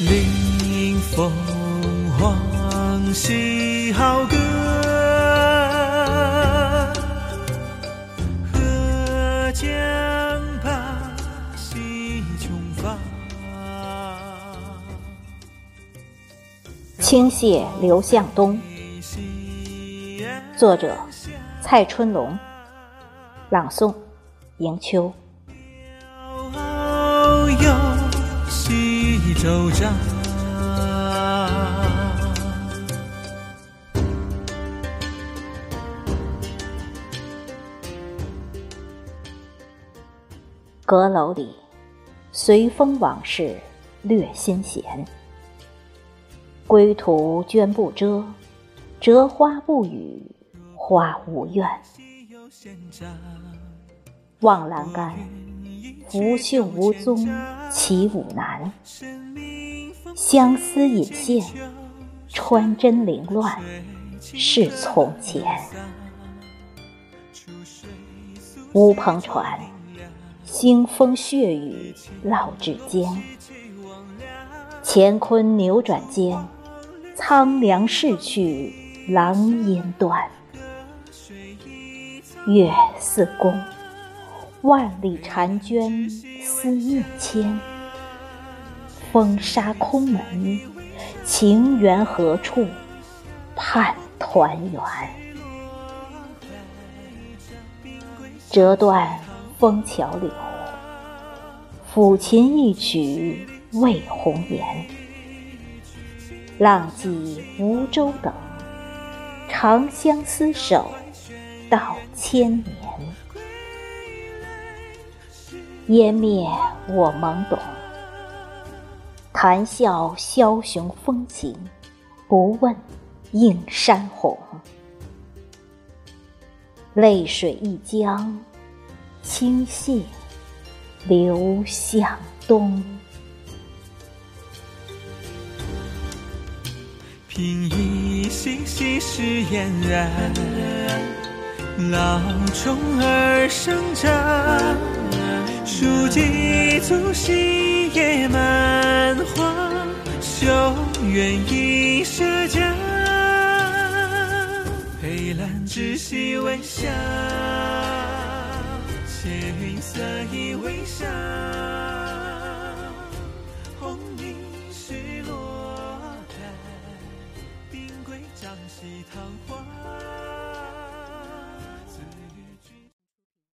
临凤凰喜好歌，贺江畔喜琼芳。倾泻流向东，作者蔡春龙，朗诵迎秋。西洲章，阁楼里，随风往事略心闲。归途捐不遮，折花不语，花无怨。望栏杆，无袖无踪，起舞难。相思引线，穿针凌乱，是从前。乌篷船，腥风血雨烙指间。乾坤扭转间，苍凉逝去，狼烟断。月似弓，万里婵娟思念牵。风沙空门，情缘何处盼团圆？折断枫桥柳，抚琴一曲为红颜。浪迹无舟等，长相厮守到千年。湮灭我懵懂，谈笑枭雄风情，不问映山红。泪水一江，倾泻流向东。凭依稀稀是嫣然，老虫儿生长。书几足细叶漫黄，修远一舍家。佩兰之兮微笑，斜云色已微上。红泥是落台，冰归张兮堂。